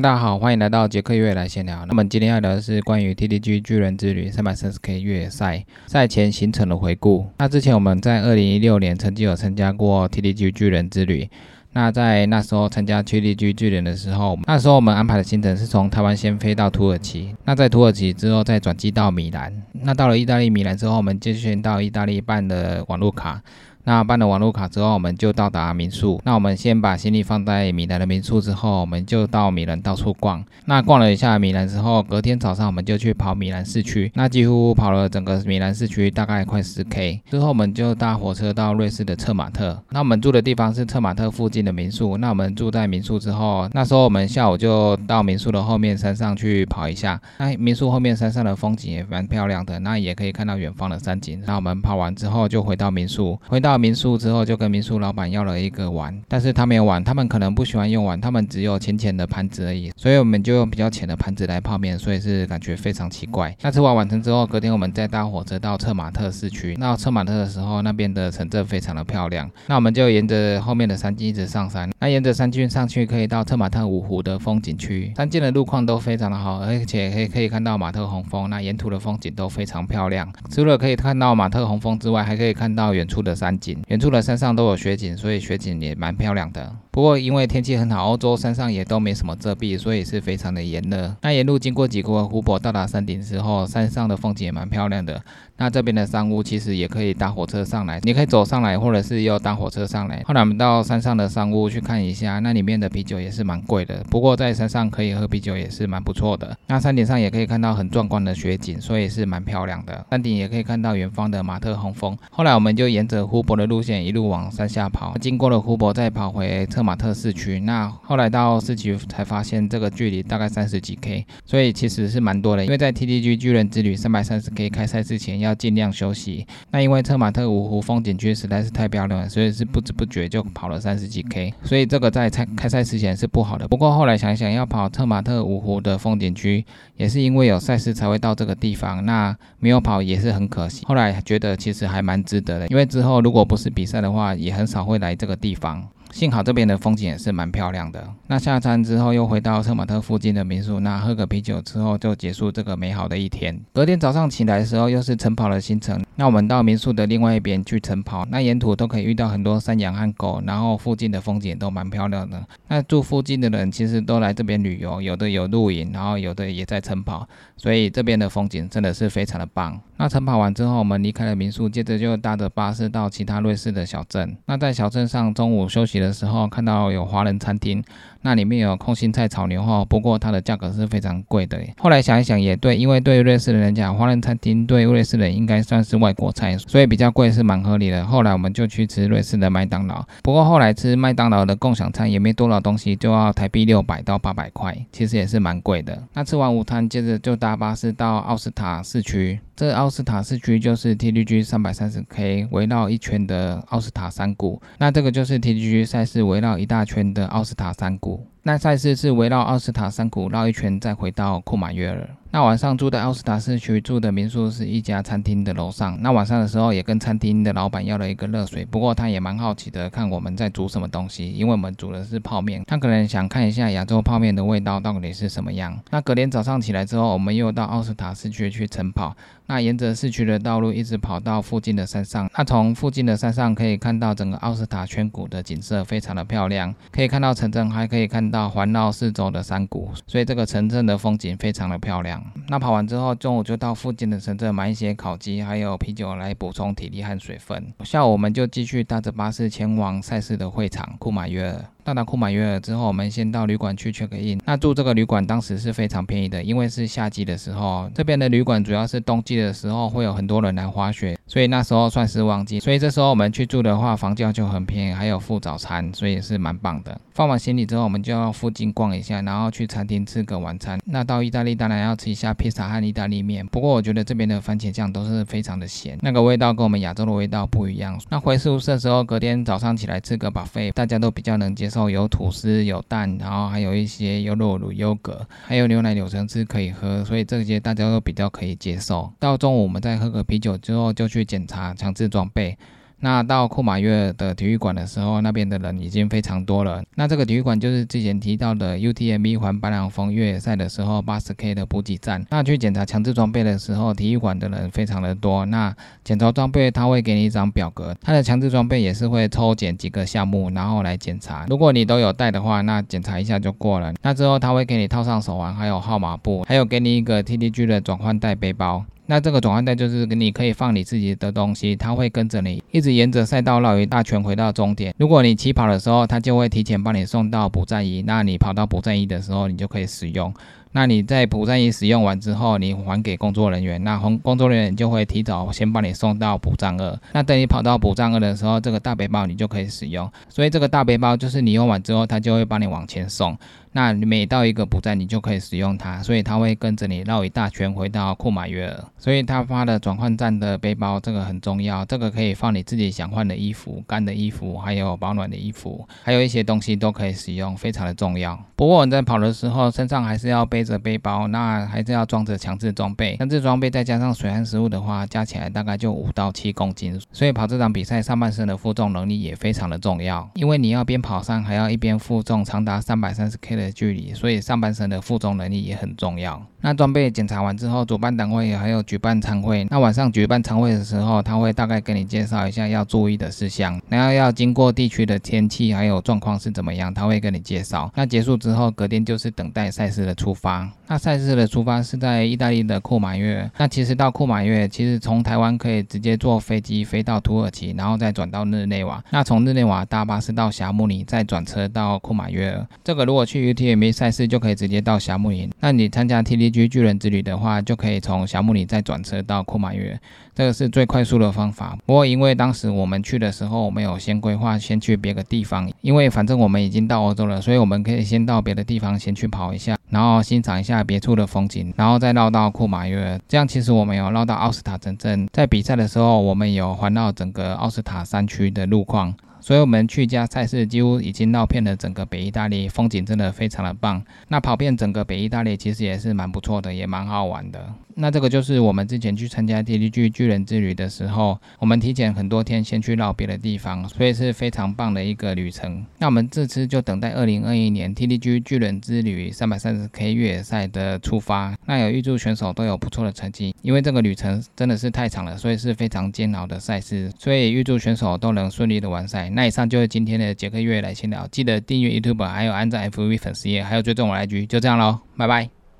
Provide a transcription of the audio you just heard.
大家好，欢迎来到杰克越来闲聊。那么今天要聊的是关于 TDG 巨人之旅三百三十 K 越野赛赛前行程的回顾。那之前我们在二零一六年曾经有参加过 TDG 巨人之旅。那在那时候参加 TDG 巨人的时候，那时候我们安排的行程是从台湾先飞到土耳其，那在土耳其之后再转机到米兰。那到了意大利米兰之后，我们继续到意大利办的网络卡。那办了网络卡之后，我们就到达民宿。那我们先把行李放在米兰的民宿之后，我们就到米兰到处逛。那逛了一下米兰之后，隔天早上我们就去跑米兰市区。那几乎跑了整个米兰市区，大概快十 K。之后我们就搭火车到瑞士的策马特。那我们住的地方是策马特附近的民宿。那我们住在民宿之后，那时候我们下午就到民宿的后面山上去跑一下。那民宿后面山上的风景也蛮漂亮的，那也可以看到远方的山景。那我们跑完之后就回到民宿，回到。民宿之后就跟民宿老板要了一个碗，但是他没有碗，他们可能不喜欢用碗，他们只有浅浅的盘子而已，所以我们就用比较浅的盘子来泡面，所以是感觉非常奇怪。那吃完晚餐之后，隔天我们再搭火车到策马特市区。那策马特的时候，那边的城镇非常的漂亮，那我们就沿着后面的山径一直上山。那沿着山径上去，可以到策马特五湖的风景区，山径的路况都非常的好，而且可以可以看到马特洪峰，那沿途的风景都非常漂亮。除了可以看到马特洪峰之外，还可以看到远处的山景。远处的山上都有雪景，所以雪景也蛮漂亮的。不过因为天气很好，欧洲山上也都没什么遮蔽，所以是非常的炎热。那沿路经过几个湖泊，到达山顶之后，山上的风景也蛮漂亮的。那这边的山屋其实也可以搭火车上来，你可以走上来，或者是要搭火车上来。后来我们到山上的山屋去看一下，那里面的啤酒也是蛮贵的。不过在山上可以喝啤酒也是蛮不错的。那山顶上也可以看到很壮观的雪景，所以是蛮漂亮的。山顶也可以看到远方的马特洪峰。后来我们就沿着湖泊的路线一路往山下跑，经过了湖泊再跑回特马特市区。那后来到市区才发现这个距离大概三十几 K，所以其实是蛮多的。因为在 TDG 巨人之旅三百三十 K 开赛之前要。尽量休息。那因为策马特五湖风景区实在是太漂亮了，所以是不知不觉就跑了三十几 K。所以这个在开开赛之前是不好的。不过后来想想，要跑策马特五湖的风景区，也是因为有赛事才会到这个地方。那没有跑也是很可惜。后来觉得其实还蛮值得的，因为之后如果不是比赛的话，也很少会来这个地方。幸好这边的风景也是蛮漂亮的。那下山之后又回到策马特附近的民宿，那喝个啤酒之后就结束这个美好的一天。隔天早上起来的时候又是晨跑的行程。那我们到民宿的另外一边去晨跑，那沿途都可以遇到很多山羊和狗，然后附近的风景都蛮漂亮的。那住附近的人其实都来这边旅游，有的有露营，然后有的也在晨跑，所以这边的风景真的是非常的棒。那晨跑完之后，我们离开了民宿，接着就搭着巴士到其他瑞士的小镇。那在小镇上中午休息。的时候看到有华人餐厅，那里面有空心菜炒牛肉，不过它的价格是非常贵的。后来想一想也对，因为对瑞士人来讲，华人餐厅对瑞士人应该算是外国菜，所以比较贵是蛮合理的。后来我们就去吃瑞士的麦当劳，不过后来吃麦当劳的共享餐也没多少东西，就要台币六百到八百块，其实也是蛮贵的。那吃完午餐，接着就搭巴士到奥斯塔市区。这奥斯塔市区就是 TDG 三百三十 K 围绕一圈的奥斯塔山谷，那这个就是 TDG 赛事围绕一大圈的奥斯塔山谷。那赛事是围绕奥斯塔山谷绕一圈，再回到库马约尔。那晚上住在奥斯塔市区住的民宿是一家餐厅的楼上。那晚上的时候也跟餐厅的老板要了一个热水，不过他也蛮好奇的看我们在煮什么东西，因为我们煮的是泡面，他可能想看一下亚洲泡面的味道到底是什么样。那隔天早上起来之后，我们又到奥斯塔市区去晨跑。那沿着市区的道路一直跑到附近的山上，那从附近的山上可以看到整个奥斯塔圈谷的景色，非常的漂亮，可以看到城镇，还可以看到环绕四周的山谷，所以这个城镇的风景非常的漂亮。那跑完之后，中午就到附近的城镇买一些烤鸡还有啤酒来补充体力和水分。下午我们就继续搭着巴士前往赛事的会场库马约尔。到达库马约尔之后，我们先到旅馆去 check in。那住这个旅馆当时是非常便宜的，因为是夏季的时候，这边的旅馆主要是冬季的时候会有很多人来滑雪，所以那时候算是旺季。所以这时候我们去住的话，房价就很便宜，还有附早餐，所以也是蛮棒的。放完行李之后，我们就要附近逛一下，然后去餐厅吃个晚餐。那到意大利当然要吃一下披萨和意大利面，不过我觉得这边的番茄酱都是非常的咸，那个味道跟我们亚洲的味道不一样。那回宿舍的时候，隔天早上起来吃个 buffet，大家都比较能接受。有吐司，有蛋，然后还有一些优酪乳、优格，还有牛奶、柳橙汁可以喝，所以这些大家都比较可以接受。到中午我们再喝个啤酒之后，就去检查强制装备。那到库马约的体育馆的时候，那边的人已经非常多了。那这个体育馆就是之前提到的 UTMB 环白朗峰越野赛的时候八十 K 的补给站。那去检查强制装备的时候，体育馆的人非常的多。那检查装备，他会给你一张表格，他的强制装备也是会抽检几个项目，然后来检查。如果你都有带的话，那检查一下就过了。那之后他会给你套上手环，还有号码布，还有给你一个 TDG 的转换袋背包。那这个转换带就是你可以放你自己的东西，它会跟着你一直沿着赛道绕一大圈回到终点。如果你起跑的时候，它就会提前帮你送到补站仪，那你跑到补站仪的时候，你就可以使用。那你在补站仪使用完之后，你还给工作人员，那工工作人员就会提早先帮你送到补站二。那等你跑到补站二的时候，这个大背包你就可以使用。所以这个大背包就是你用完之后，它就会帮你往前送。那每到一个补站，你就可以使用它，所以它会跟着你绕一大圈回到库马约尔。所以他发的转换站的背包，这个很重要，这个可以放你自己想换的衣服、干的衣服，还有保暖的衣服，还有一些东西都可以使用，非常的重要。不过你在跑的时候，身上还是要背着背包，那还是要装着强制装备。强制装备再加上水和食物的话，加起来大概就五到七公斤。所以跑这场比赛，上半身的负重能力也非常的重要，因为你要边跑上，还要一边负重长达三百三十 K 的。距离，所以上半身的负重能力也很重要。那装备检查完之后，主办单位还有举办参会。那晚上举办参会的时候，他会大概跟你介绍一下要注意的事项。然后要经过地区的天气还有状况是怎么样，他会跟你介绍。那结束之后，隔天就是等待赛事的出发。那赛事的出发是在意大利的库马约。那其实到库马约，其实从台湾可以直接坐飞机飞到土耳其，然后再转到日内瓦。那从日内瓦搭巴士到霞慕尼，再转车到库马约。这个如果去 UTMB 赛事，就可以直接到霞慕尼。那你参加 TD 居巨人之旅的话，就可以从小木里再转车到库马约，这个是最快速的方法。不过因为当时我们去的时候，我们有先规划先去别个地方，因为反正我们已经到欧洲了，所以我们可以先到别的地方先去跑一下，然后欣赏一下别处的风景，然后再绕到库马约。这样其实我们有绕到奥斯塔城镇，在比赛的时候，我们有环绕整个奥斯塔山区的路况。所以我们去家赛事，几乎已经绕遍了整个北意大利，风景真的非常的棒。那跑遍整个北意大利，其实也是蛮不错的，也蛮好玩的。那这个就是我们之前去参加 TDG 巨人之旅的时候，我们提前很多天先去绕别的地方，所以是非常棒的一个旅程。那我们这次就等待二零二一年 TDG 巨人之旅三百三十 K 越野赛的出发。那有预祝选手都有不错的成绩，因为这个旅程真的是太长了，所以是非常煎熬的赛事，所以预祝选手都能顺利的完赛。那以上就是今天的杰克越野来闲聊，记得订阅 YouTube，还有按赞 FV 粉丝页，还有追踪我 IG，就这样喽，拜拜。